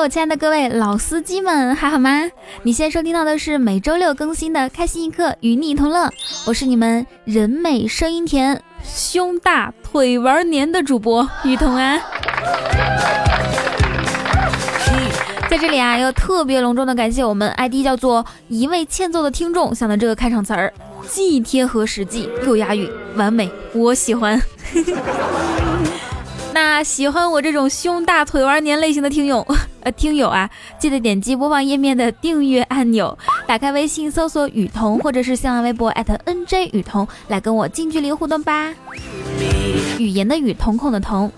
我亲爱的各位老司机们，还好吗？你现在收听到的是每周六更新的《开心一刻》，与你同乐。我是你们人美声音甜、胸大腿玩黏的主播雨桐啊。在这里啊，要特别隆重的感谢我们 ID 叫做一位欠揍的听众想的这个开场词儿，既贴合实际又押韵，完美，我喜欢。那喜欢我这种胸大腿玩黏类型的听友，呃，听友啊，记得点击播放页面的订阅按钮，打开微信搜索雨桐，或者是新浪微博 @nj 雨桐，来跟我近距离互动吧。语言的语，瞳孔的瞳。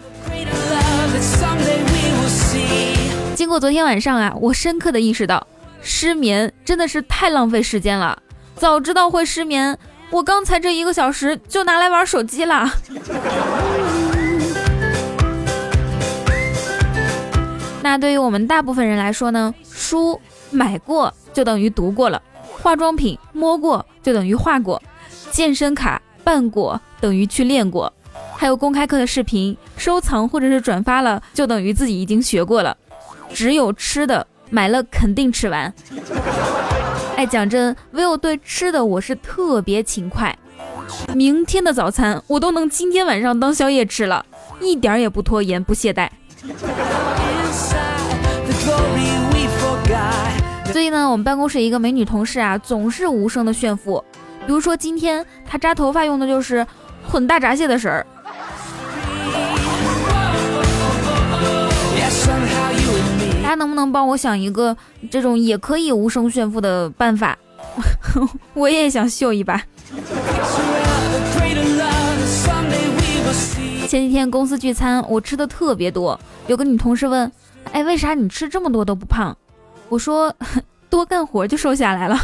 经过昨天晚上啊，我深刻的意识到，失眠真的是太浪费时间了。早知道会失眠，我刚才这一个小时就拿来玩手机了。那对于我们大部分人来说呢，书买过就等于读过了，化妆品摸过就等于画过，健身卡办过等于去练过，还有公开课的视频收藏或者是转发了，就等于自己已经学过了。只有吃的买了肯定吃完。哎，讲真，唯有对吃的我是特别勤快，明天的早餐我都能今天晚上当宵夜吃了，一点也不拖延不懈怠。最近呢，我们办公室一个美女同事啊，总是无声的炫富。比如说今天她扎头发用的就是混大闸蟹的绳儿。大家能不能帮我想一个这种也可以无声炫富的办法？我也想秀一把。前几天公司聚餐，我吃的特别多，有个女同事问：“哎，为啥你吃这么多都不胖？”我说 多干活就瘦下来了，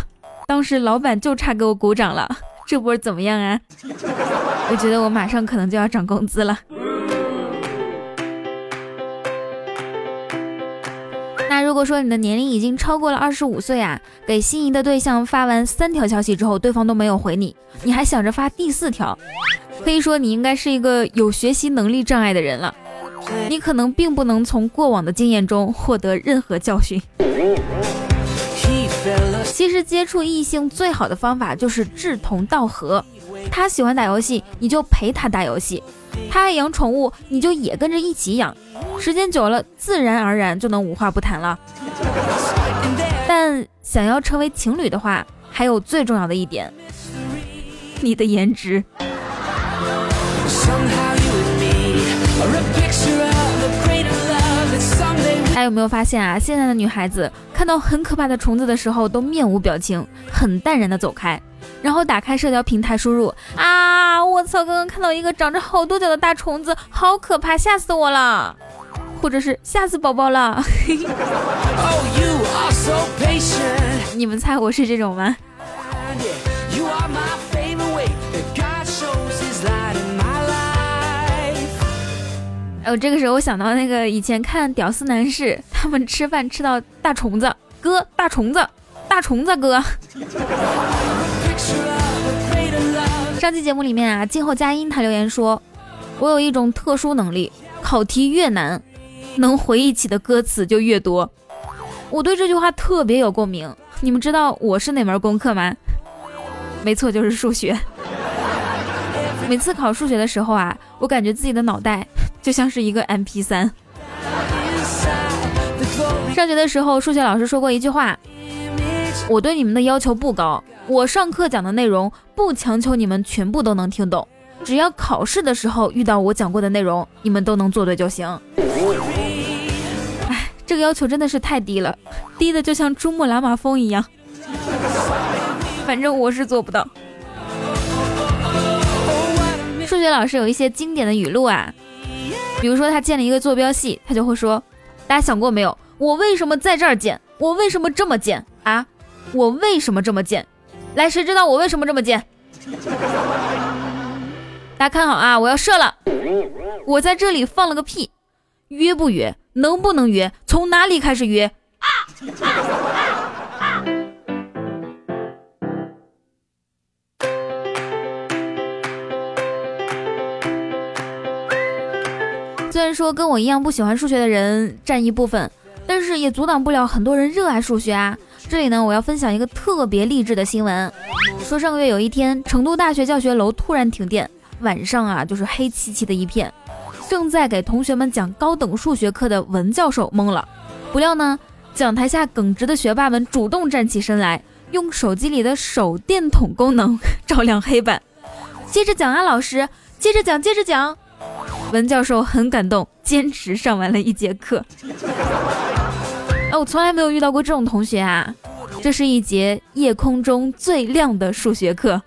当时老板就差给我鼓掌了，这波怎么样啊？我觉得我马上可能就要涨工资了。如果说你的年龄已经超过了二十五岁啊，给心仪的对象发完三条消息之后，对方都没有回你，你还想着发第四条，可以说你应该是一个有学习能力障碍的人了。你可能并不能从过往的经验中获得任何教训。其实接触异性最好的方法就是志同道合。他喜欢打游戏，你就陪他打游戏；他爱养宠物，你就也跟着一起养。时间久了，自然而然就能无话不谈了。但想要成为情侣的话，还有最重要的一点，你的颜值。大家有没有发现啊？现在的女孩子看到很可怕的虫子的时候，都面无表情，很淡然的走开，然后打开社交平台输入啊，我操，刚刚看到一个长着好多脚的大虫子，好可怕，吓死我了，或者是吓死宝宝了。你们猜我是这种吗？哦，这个时候我想到那个以前看《屌丝男士》，他们吃饭吃到大虫子，哥，大虫子，大虫子哥。上期节目里面啊，静候佳音他留言说，我有一种特殊能力，考题越难，能回忆起的歌词就越多。我对这句话特别有共鸣。你们知道我是哪门功课吗？没错，就是数学。每次考数学的时候啊，我感觉自己的脑袋。就像是一个 M P 三。上学的时候，数学老师说过一句话：“我对你们的要求不高，我上课讲的内容不强求你们全部都能听懂，只要考试的时候遇到我讲过的内容，你们都能做对就行。”哎，这个要求真的是太低了，低的就像珠穆朗玛峰一样。反正我是做不到。数学老师有一些经典的语录啊。比如说他建了一个坐标系，他就会说：“大家想过没有？我为什么在这儿建？我为什么这么建啊？我为什么这么建？来，谁知道我为什么这么贱？大家看好啊！我要射了！我在这里放了个屁，约不约？能不能约？从哪里开始约？”虽然说跟我一样不喜欢数学的人占一部分，但是也阻挡不了很多人热爱数学啊。这里呢，我要分享一个特别励志的新闻，说上个月有一天，成都大学教学楼突然停电，晚上啊就是黑漆漆的一片。正在给同学们讲高等数学课的文教授懵了，不料呢，讲台下耿直的学霸们主动站起身来，用手机里的手电筒功能照亮黑板。接着讲啊，老师，接着讲，接着讲。文教授很感动，坚持上完了一节课。我从来没有遇到过这种同学啊！这是一节夜空中最亮的数学课。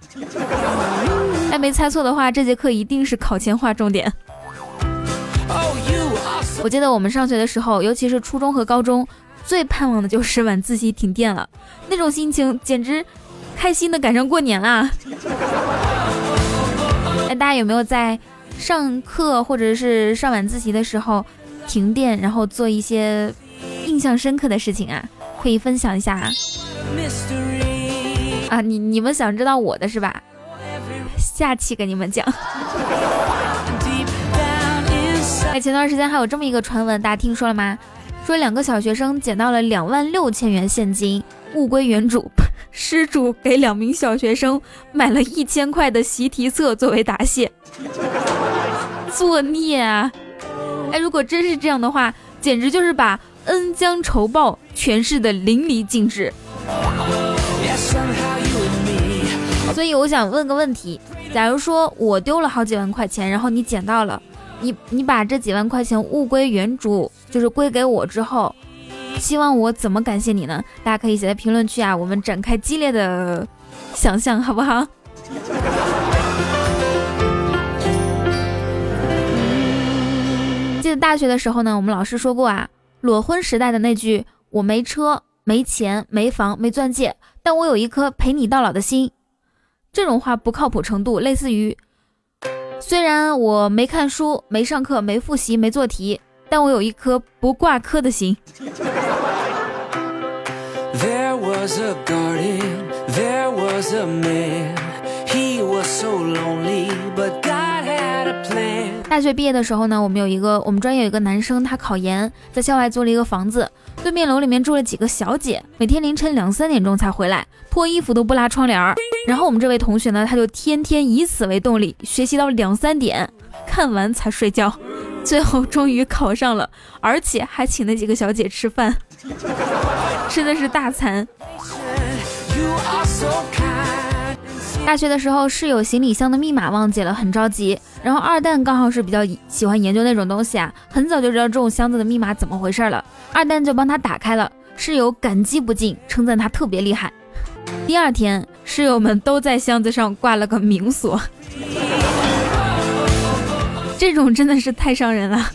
哎，没猜错的话，这节课一定是考前划重点。我记得我们上学的时候，尤其是初中和高中，最盼望的就是晚自习停电了，那种心情简直开心的赶上过年啦！哎，大家有没有在上课或者是上晚自习的时候停电，然后做一些印象深刻的事情啊？可以分享一下啊！啊，你你们想知道我的是吧？下期给你们讲。哎，前段时间还有这么一个传闻，大家听说了吗？说两个小学生捡到了两万六千元现金，物归原主。失主给两名小学生买了一千块的习题册作为答谢，作孽啊！哎，如果真是这样的话，简直就是把恩将仇报诠释的淋漓尽致。所以我想问个问题：假如说我丢了好几万块钱，然后你捡到了。你你把这几万块钱物归原主，就是归给我之后，希望我怎么感谢你呢？大家可以写在评论区啊，我们展开激烈的想象，好不好？记得大学的时候呢，我们老师说过啊，裸婚时代的那句，我没车、没钱、没房、没钻戒，但我有一颗陪你到老的心。这种话不靠谱程度类似于，虽然我没看书、没上课、没复习、没做题，但我有一颗不挂科的心。there was a garden，there was a man，he was so lonely but god。大学毕业的时候呢，我们有一个我们专业有一个男生，他考研，在校外租了一个房子，对面楼里面住了几个小姐，每天凌晨两三点钟才回来，脱衣服都不拉窗帘。然后我们这位同学呢，他就天天以此为动力，学习到两三点，看完才睡觉，最后终于考上了，而且还请那几个小姐吃饭，吃的是大餐。大学的时候，室友行李箱的密码忘记了，很着急。然后二蛋刚好是比较喜欢研究那种东西啊，很早就知道这种箱子的密码怎么回事了。二蛋就帮他打开了，室友感激不尽，称赞他特别厉害。第二天，室友们都在箱子上挂了个明锁，这种真的是太伤人了。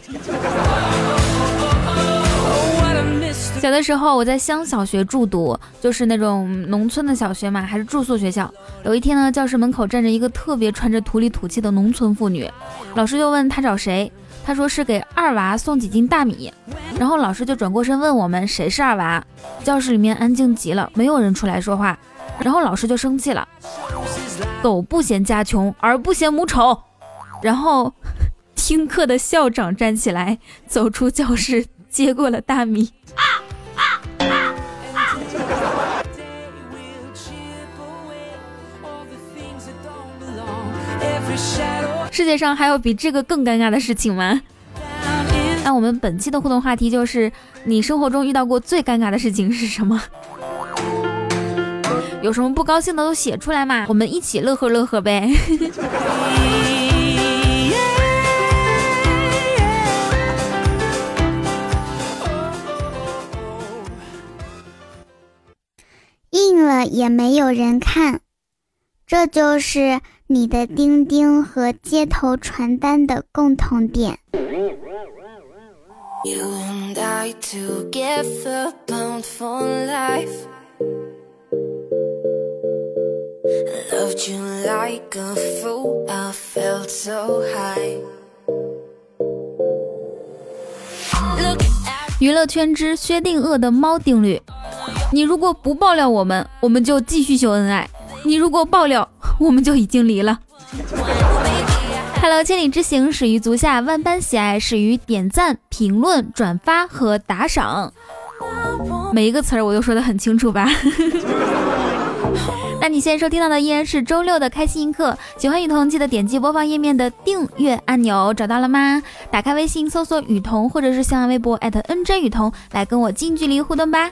小的时候，我在乡小学住读，就是那种农村的小学嘛，还是住宿学校。有一天呢，教室门口站着一个特别穿着土里土气的农村妇女，老师就问她找谁，她说是给二娃送几斤大米。然后老师就转过身问我们谁是二娃，教室里面安静极了，没有人出来说话。然后老师就生气了，狗不嫌家穷，儿不嫌母丑。然后听课的校长站起来，走出教室，接过了大米。世界上还有比这个更尴尬的事情吗？那我们本期的互动话题就是：你生活中遇到过最尴尬的事情是什么？有什么不高兴的都写出来嘛，我们一起乐呵乐呵呗。印了也没有人看，这就是。你的钉钉和街头传单的共同点。娱乐圈之薛定谔的猫定律：你如果不爆料我们，我们就继续秀恩爱；你如果爆料，我们就已经离了。Hello，千里之行始于足下，万般喜爱始于点赞、评论、转发和打赏。每一个词儿我都说的很清楚吧？那你现在收听到的依然是周六的开心一刻。喜欢雨桐，记得点击播放页面的订阅按钮，找到了吗？打开微信搜索雨桐，或者是新浪微博艾特 @nj 雨桐，来跟我近距离互动吧。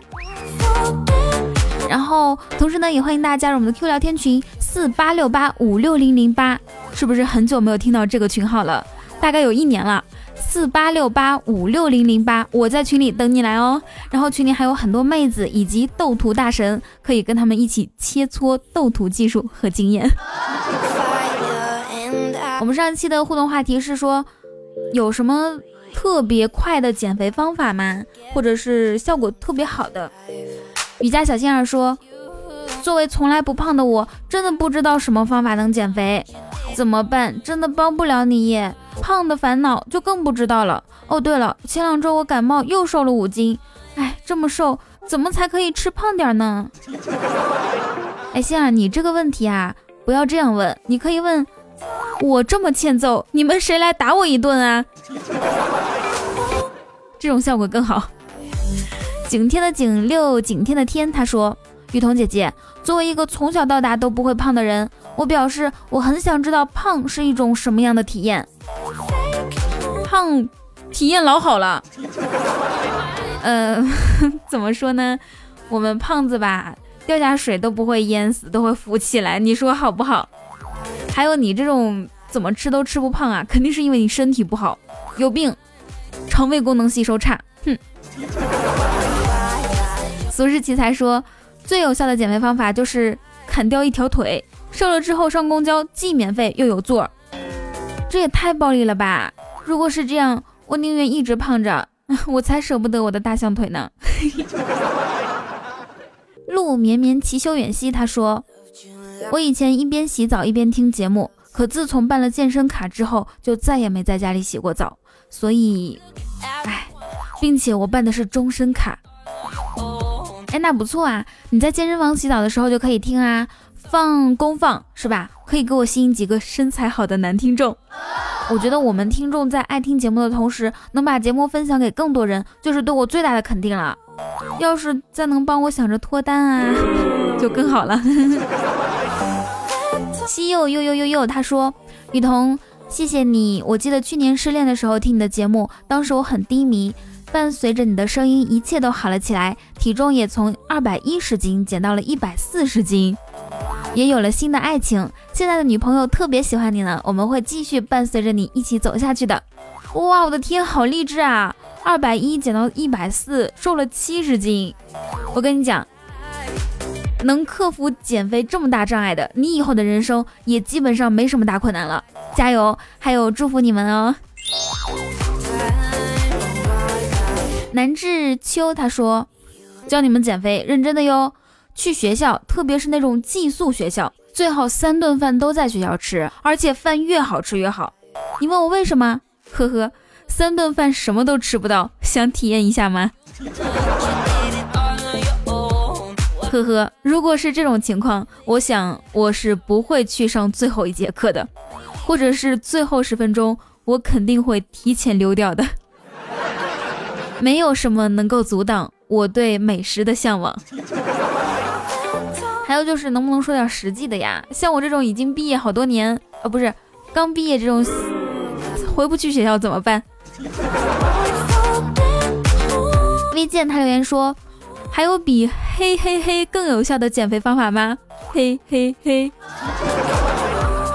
然后，同时呢，也欢迎大家加入我们的 Q 聊天群四八六八五六零零八，是不是很久没有听到这个群号了？大概有一年了。四八六八五六零零八，我在群里等你来哦。然后群里还有很多妹子以及斗图大神，可以跟他们一起切磋斗图技术和经验。我们上一期的互动话题是说，有什么特别快的减肥方法吗？或者是效果特别好的？瑜伽小仙儿说：“作为从来不胖的我，真的不知道什么方法能减肥，怎么办？真的帮不了你。胖的烦恼就更不知道了。哦，对了，前两周我感冒又瘦了五斤，哎，这么瘦，怎么才可以吃胖点呢？哎，仙儿，你这个问题啊，不要这样问，你可以问我这么欠揍，你们谁来打我一顿啊？这种效果更好。”景天的景六景天的天，他说：“雨桐姐姐，作为一个从小到大都不会胖的人，我表示我很想知道胖是一种什么样的体验。胖，体验老好了。呃，怎么说呢？我们胖子吧，掉下水都不会淹死，都会浮起来。你说好不好？还有你这种怎么吃都吃不胖啊，肯定是因为你身体不好，有病，肠胃功能吸收差。哼。”俗世奇才说，最有效的减肥方法就是砍掉一条腿，瘦了之后上公交既免费又有座，这也太暴力了吧！如果是这样，我宁愿一直胖着，我才舍不得我的大象腿呢。路绵绵其修远兮，他说，我以前一边洗澡一边听节目，可自从办了健身卡之后，就再也没在家里洗过澡，所以，唉，并且我办的是终身卡。哎，那不错啊！你在健身房洗澡的时候就可以听啊，放公放是吧？可以给我吸引几个身材好的男听众。我觉得我们听众在爱听节目的同时，能把节目分享给更多人，就是对我最大的肯定了。要是再能帮我想着脱单啊，就更好了。西柚又又又又，他说：“雨桐，谢谢你。我记得去年失恋的时候听你的节目，当时我很低迷。”伴随着你的声音，一切都好了起来，体重也从二百一十斤减到了一百四十斤，也有了新的爱情。现在的女朋友特别喜欢你呢，我们会继续伴随着你一起走下去的。哇，我的天，好励志啊！二百一减到一百四，瘦了七十斤。我跟你讲，能克服减肥这么大障碍的，你以后的人生也基本上没什么大困难了。加油！还有祝福你们哦。南志秋他说：“教你们减肥，认真的哟。去学校，特别是那种寄宿学校，最好三顿饭都在学校吃，而且饭越好吃越好。你问我为什么？呵呵，三顿饭什么都吃不到，想体验一下吗？呵呵，如果是这种情况，我想我是不会去上最后一节课的，或者是最后十分钟，我肯定会提前溜掉的。”没有什么能够阻挡我对美食的向往。还有就是，能不能说点实际的呀？像我这种已经毕业好多年，呃，不是刚毕业这种，回不去学校怎么办？微健他留言说，还有比嘿嘿嘿更有效的减肥方法吗？嘿嘿嘿。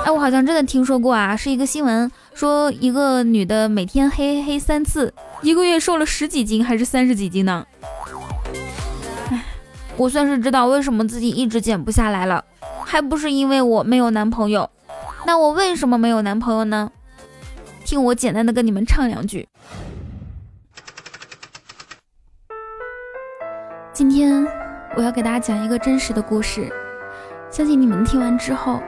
哎，我好像真的听说过啊，是一个新闻。说一个女的每天嘿嘿嘿三次，一个月瘦了十几斤还是三十几斤呢？唉，我算是知道为什么自己一直减不下来了，还不是因为我没有男朋友。那我为什么没有男朋友呢？听我简单的跟你们唱两句。今天我要给大家讲一个真实的故事，相信你们听完之后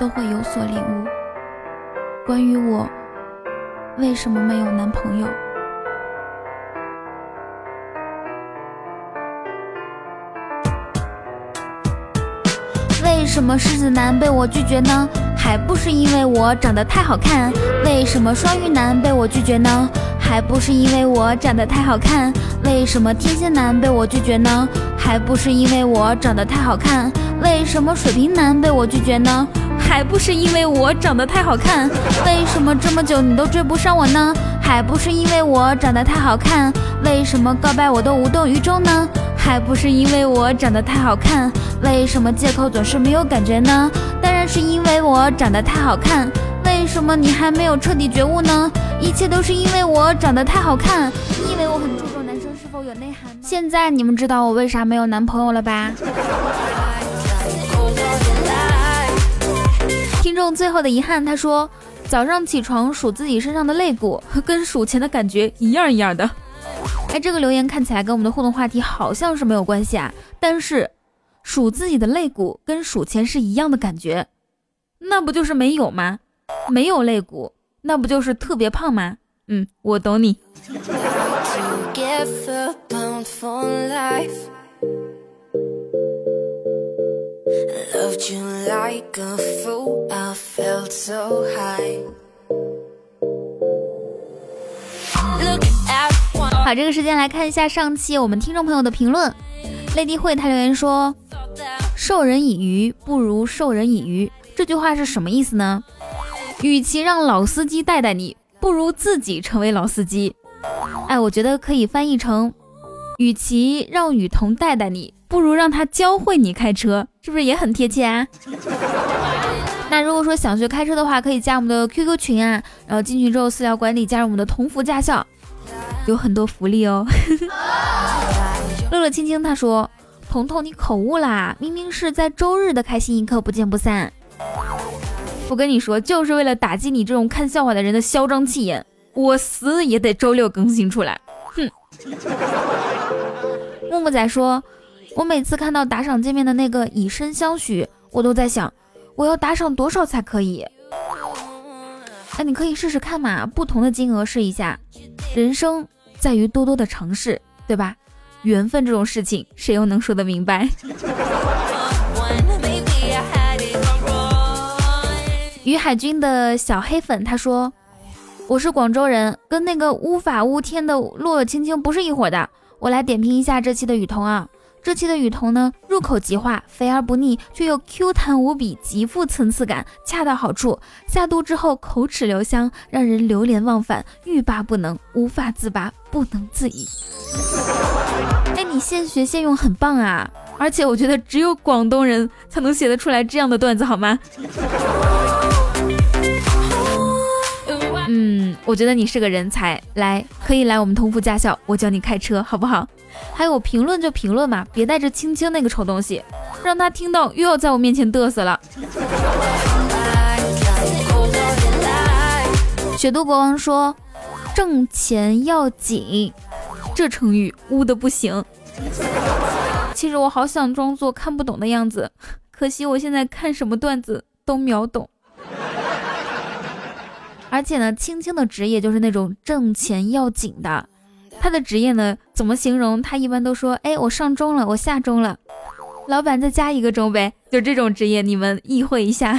都会有所领悟。关于我为什么没有男朋友？为什么狮子男被我拒绝呢？还不是因为我长得太好看。为什么双鱼男被我拒绝呢？还不是因为我长得太好看。为什么天蝎男被我拒绝呢？还不是因为我长得太好看。为什么水瓶男被我拒绝呢？还不是因为我长得太好看。为什么这么久你都追不上我呢？还不是因为我长得太好看。为什么告白我都无动于衷呢？还不是因为我长得太好看。为什么借口总是没有感觉呢？当然是因为我长得太好看。为什么你还没有彻底觉悟呢？一切都是因为我长得太好看。你以为我很注重男生是否有内涵？现在你们知道我为啥没有男朋友了吧？听众最后的遗憾，他说早上起床数自己身上的肋骨，跟数钱的感觉一样一样的。哎，这个留言看起来跟我们的互动话题好像是没有关系啊，但是数自己的肋骨跟数钱是一样的感觉，那不就是没有吗？没有肋骨，那不就是特别胖吗？嗯，我懂你。好，这个时间来看一下上期我们听众朋友的评论。泪滴会他留言说：“授人以鱼不如授人以渔。”这句话是什么意思呢？与其让老司机带带你，不如自己成为老司机。哎，我觉得可以翻译成：与其让雨桐带带你，不如让他教会你开车，是不是也很贴切啊？那如果说想学开车的话，可以加我们的 QQ 群啊，然后进群之后私聊管理，加入我们的同福驾校，有很多福利哦。乐乐青青他说：“彤彤，你口误啦，明明是在周日的开心一刻不见不散。”我跟你说，就是为了打击你这种看笑话的人的嚣张气焰，我死也得周六更新出来。哼！木木仔说，我每次看到打赏界面的那个以身相许，我都在想，我要打赏多少才可以？哎，你可以试试看嘛，不同的金额试一下。人生在于多多的尝试，对吧？缘分这种事情，谁又能说得明白？于海军的小黑粉他说：“我是广州人，跟那个乌法乌天的洛洛青青不是一伙的。我来点评一下这期的雨桐啊，这期的雨桐呢，入口即化，肥而不腻，却又 Q 弹无比，极富层次感，恰到好处。下肚之后口齿留香，让人流连忘返，欲罢不能，无法自拔，不能自已。哎，你现学现用很棒啊！而且我觉得只有广东人才能写得出来这样的段子，好吗？”嗯，我觉得你是个人才，来，可以来我们同福驾校，我教你开车，好不好？还有评论就评论嘛，别带着青青那个丑东西，让他听到又要在我面前嘚瑟了。雪都国王说：“挣钱要紧。”这成语污的不行。其实我好想装作看不懂的样子，可惜我现在看什么段子都秒懂。而且呢，青青的职业就是那种挣钱要紧的。他的职业呢，怎么形容？他一般都说：“哎，我上钟了，我下钟了，老板再加一个钟呗。”就这种职业，你们意会一下。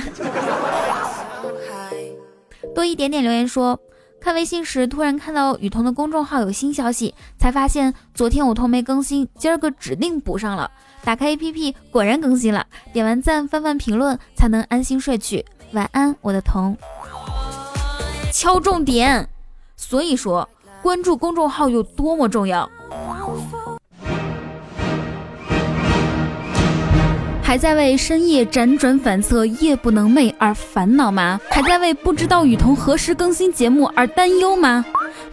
多一点点留言说，看微信时突然看到雨桐的公众号有新消息，才发现昨天我桐没更新，今儿个指定补上了。打开 APP，果然更新了。点完赞，翻翻评论，才能安心睡去。晚安，我的桐。敲重点，所以说关注公众号有多么重要。还在为深夜辗转反侧、夜不能寐而烦恼吗？还在为不知道雨桐何时更新节目而担忧吗？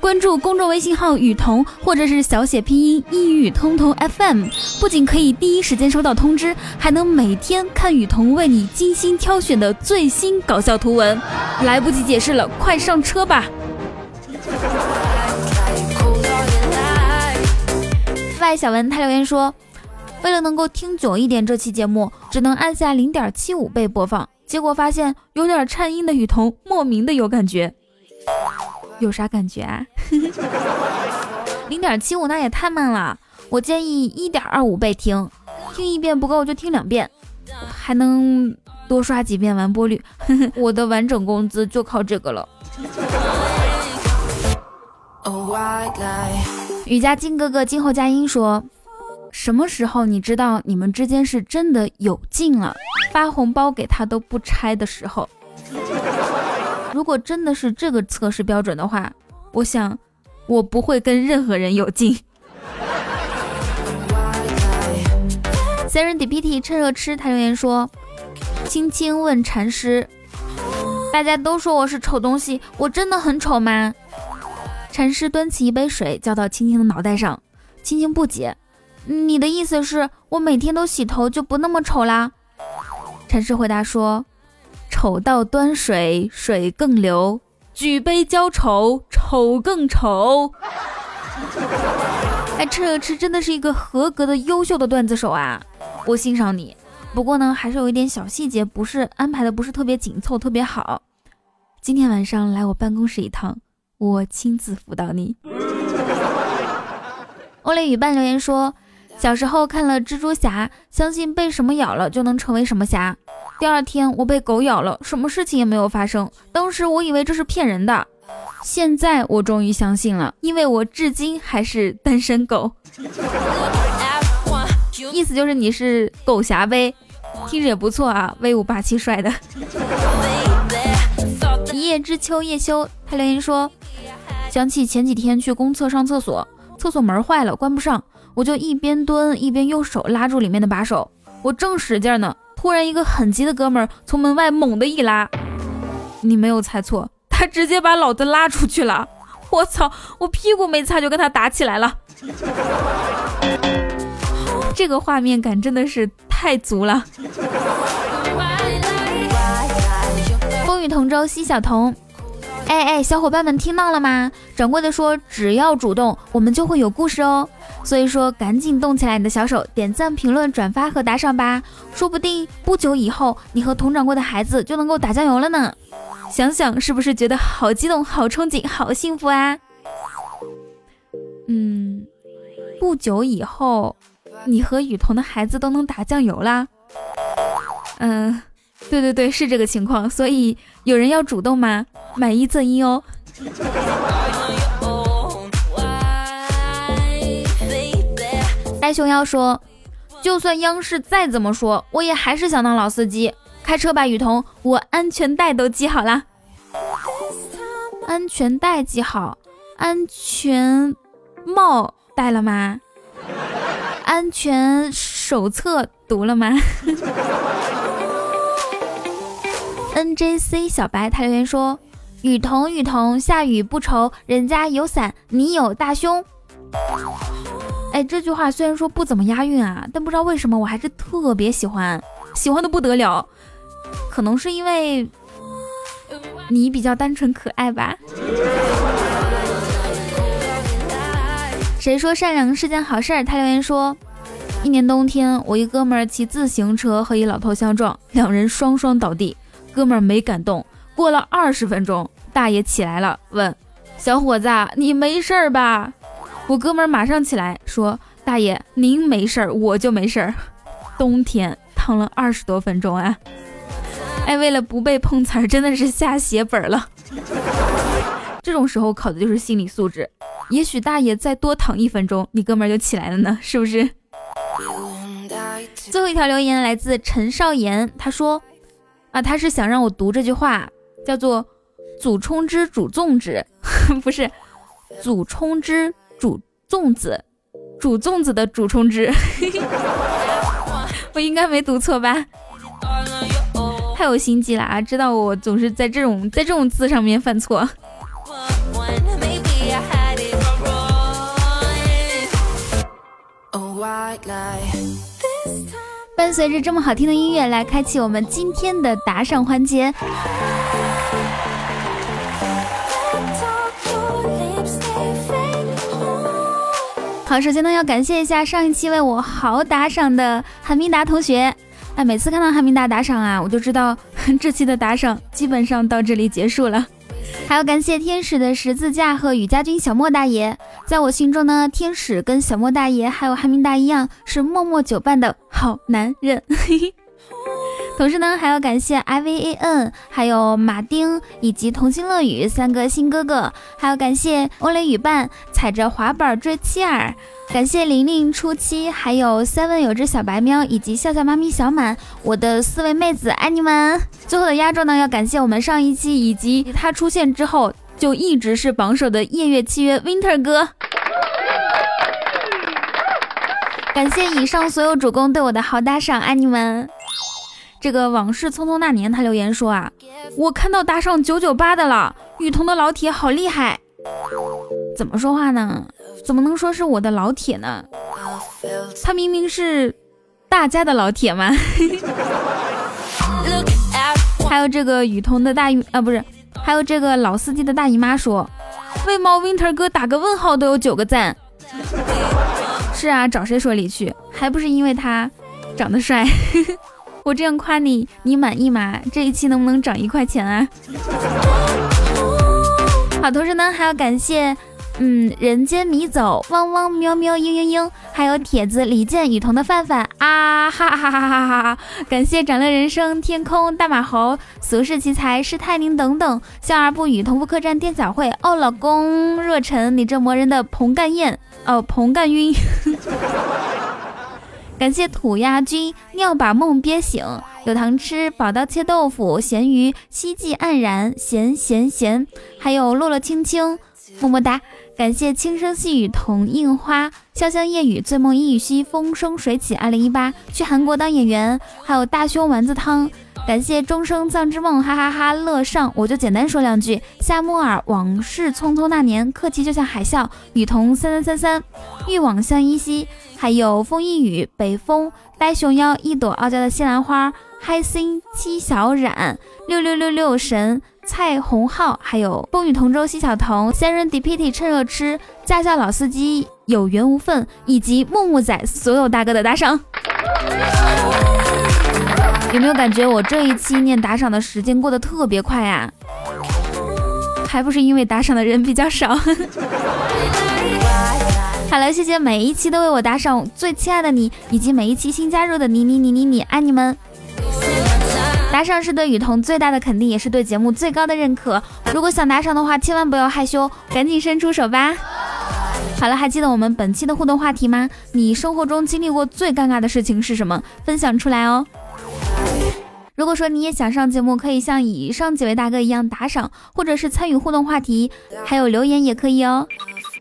关注公众微信号雨桐，或者是小写拼音一语通通 FM，不仅可以第一时间收到通知，还能每天看雨桐为你精心挑选的最新搞笑图文。来不及解释了，快上车吧！外小文他留言说，为了能够听久一点，这期节目只能按下零点七五倍播放，结果发现有点颤音的雨桐莫名的有感觉。有啥感觉啊？零点七五那也太慢了，我建议一点二五倍听，听一遍不够就听两遍。还能多刷几遍完播率，我的完整工资就靠这个了。雨佳金哥哥今后佳音说，什么时候你知道你们之间是真的有劲了？发红包给他都不拆的时候。如果真的是这个测试标准的话，我想我不会跟任何人有劲。Serendipity 趁热吃，他留言说：“青青问禅师，大家都说我是丑东西，我真的很丑吗？”禅师端起一杯水，浇到青青的脑袋上。青青不解：“你的意思是我每天都洗头就不那么丑啦？”禅师回答说。丑到端水，水更流；举杯浇丑，丑更丑。哎，吃吃真的是一个合格的优秀的段子手啊，我欣赏你。不过呢，还是有一点小细节不是安排的不是特别紧凑，特别好。今天晚上来我办公室一趟，我亲自辅导你。欧雷雨伴留言说，小时候看了蜘蛛侠，相信被什么咬了就能成为什么侠。第二天我被狗咬了，什么事情也没有发生。当时我以为这是骗人的，现在我终于相信了，因为我至今还是单身狗。意思就是你是狗侠呗，听着也不错啊，威武霸气帅的。一叶知秋叶修，他留言说，想起前几天去公厕上厕所，厕所门坏了，关不上，我就一边蹲一边用手拉住里面的把手，我正使劲呢。突然，一个很急的哥们儿从门外猛地一拉，你没有猜错，他直接把老子拉出去了。我操，我屁股没擦就跟他打起来了，这个画面感真的是太足了。风雨同舟，西小童。哎哎，小伙伴们听到了吗？掌柜的说，只要主动，我们就会有故事哦。所以说，赶紧动起来你的小手，点赞、评论、转发和打赏吧。说不定不久以后，你和佟掌柜的孩子就能够打酱油了呢。想想是不是觉得好激动、好憧憬、好幸福啊？嗯，不久以后，你和雨桐的孩子都能打酱油啦。嗯。对对对，是这个情况，所以有人要主动吗？买一赠一哦。呆熊妖说，就算央视再怎么说，我也还是想当老司机，开车吧，雨桐，我安全带都系好了。安全带系好，安全帽戴了吗？安全手册读了吗？N J C 小白他留言说：“雨桐雨桐，下雨不愁，人家有伞，你有大胸。”哎，这句话虽然说不怎么押韵啊，但不知道为什么我还是特别喜欢，喜欢的不得了。可能是因为你比较单纯可爱吧。谁说善良是件好事儿？他留言说：“一年冬天，我一哥们儿骑自行车和一老头相撞，两人双双倒地。”哥们儿没敢动，过了二十分钟，大爷起来了，问小伙子：“你没事儿吧？”我哥们儿马上起来说：“大爷，您没事儿，我就没事儿。”冬天躺了二十多分钟啊！哎，为了不被碰瓷儿，真的是下血本了。这种时候考的就是心理素质。也许大爷再多躺一分钟，你哥们儿就起来了呢，是不是？最后一条留言来自陈少言，他说。啊，他是想让我读这句话，叫做“祖冲之煮粽子”，不是“祖冲之煮粽子”，煮粽子的煮冲之，我应该没读错吧？太有心机了啊！知道我总是在这种在这种字上面犯错。伴随着这么好听的音乐，来开启我们今天的打赏环节。好，首先呢，要感谢一下上一期为我好打赏的韩明达同学。那每次看到韩明达打赏啊，我就知道 这期的打赏基本上到这里结束了。还要感谢天使的十字架和雨家军小莫大爷，在我心中呢，天使跟小莫大爷还有韩明达一样，是默默久伴的好男人。同时呢，还要感谢 I V A N，还有马丁以及童心乐语三个新哥哥，还要感谢欧雷雨伴踩着滑板追妻儿，感谢玲玲初七，还有 Seven 有只小白喵以及笑笑妈咪小满，我的四位妹子爱你们。最后的压轴呢，要感谢我们上一期以及他出现之后就一直是榜首的夜月契约 Winter 哥。感谢以上所有主公对我的好打赏，爱你们。这个往事匆匆那年，他留言说啊，我看到打赏九九八的了，雨桐的老铁好厉害。怎么说话呢？怎么能说是我的老铁呢？他明明是大家的老铁嘛。还有这个雨桐的大姨啊，不是，还有这个老司机的大姨妈说，为猫 Winter 哥打个问号都有九个赞。是啊，找谁说理去？还不是因为他长得帅。我这样夸你，你满意吗？这一期能不能涨一块钱啊？好，同时呢，还要感谢，嗯，人间迷走，汪汪喵喵，嘤嘤嘤，还有铁子李健、雨桐的范范啊，哈哈哈哈哈哈！感谢展乐人生、天空、大马猴、俗世奇才、施泰宁等等，笑而不语、同福客栈、店小慧、哦，老公若尘，你这磨人的彭干燕，哦，彭干晕。感谢土鸭君尿把梦憋醒，有糖吃，宝刀切豆腐，咸鱼希冀黯然，咸咸咸，还有落落青青，么么哒。感谢轻声细语同印花，潇湘夜雨醉梦一雨兮，风生水起。二零一八去韩国当演员，还有大胸丸子汤。感谢终生藏之梦，哈哈哈乐上。我就简单说两句，夏木尔往事匆匆那年，客气就像海啸。雨桐三三三三，欲往向依稀。还有风一雨，北风呆熊腰，一朵傲娇的西兰花，嗨心七小冉，六六六六神蔡红浩，还有风雨同舟西小童，三人 deputy 趁热吃，驾校老司机有缘无份，以及木木仔所有大哥的打赏。有没有感觉我这一期念打赏的时间过得特别快呀？还不是因为打赏的人比较少。好了，谢谢每一期都为我打赏，最亲爱的你，以及每一期新加入的你你你你你，爱你们！打赏是对雨桐最大的肯定，也是对节目最高的认可。如果想打赏的话，千万不要害羞，赶紧伸出手吧！好了，还记得我们本期的互动话题吗？你生活中经历过最尴尬的事情是什么？分享出来哦！如果说你也想上节目，可以像以上几位大哥一样打赏，或者是参与互动话题，还有留言也可以哦。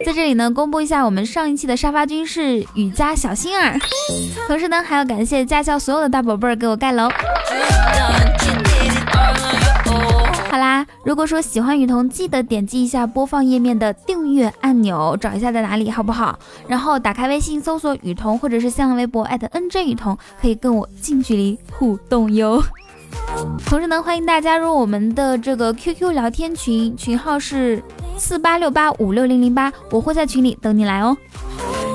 在这里呢，公布一下我们上一期的沙发君是雨佳小星儿，同时呢，还要感谢驾校所有的大宝贝儿给我盖楼。好啦，如果说喜欢雨桐，记得点击一下播放页面的订阅按钮，找一下在哪里，好不好？然后打开微信搜索雨桐，或者是新浪微博 @nj 雨桐，可以跟我近距离互动哟。同时呢，欢迎大家加入我们的这个 QQ 聊天群，群号是四八六八五六零零八，我会在群里等你来哦。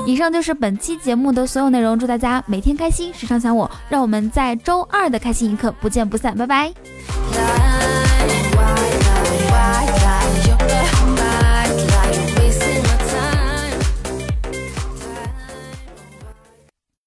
以上就是本期节目的所有内容，祝大家每天开心，时常想我，让我们在周二的开心一刻不见不散，拜拜。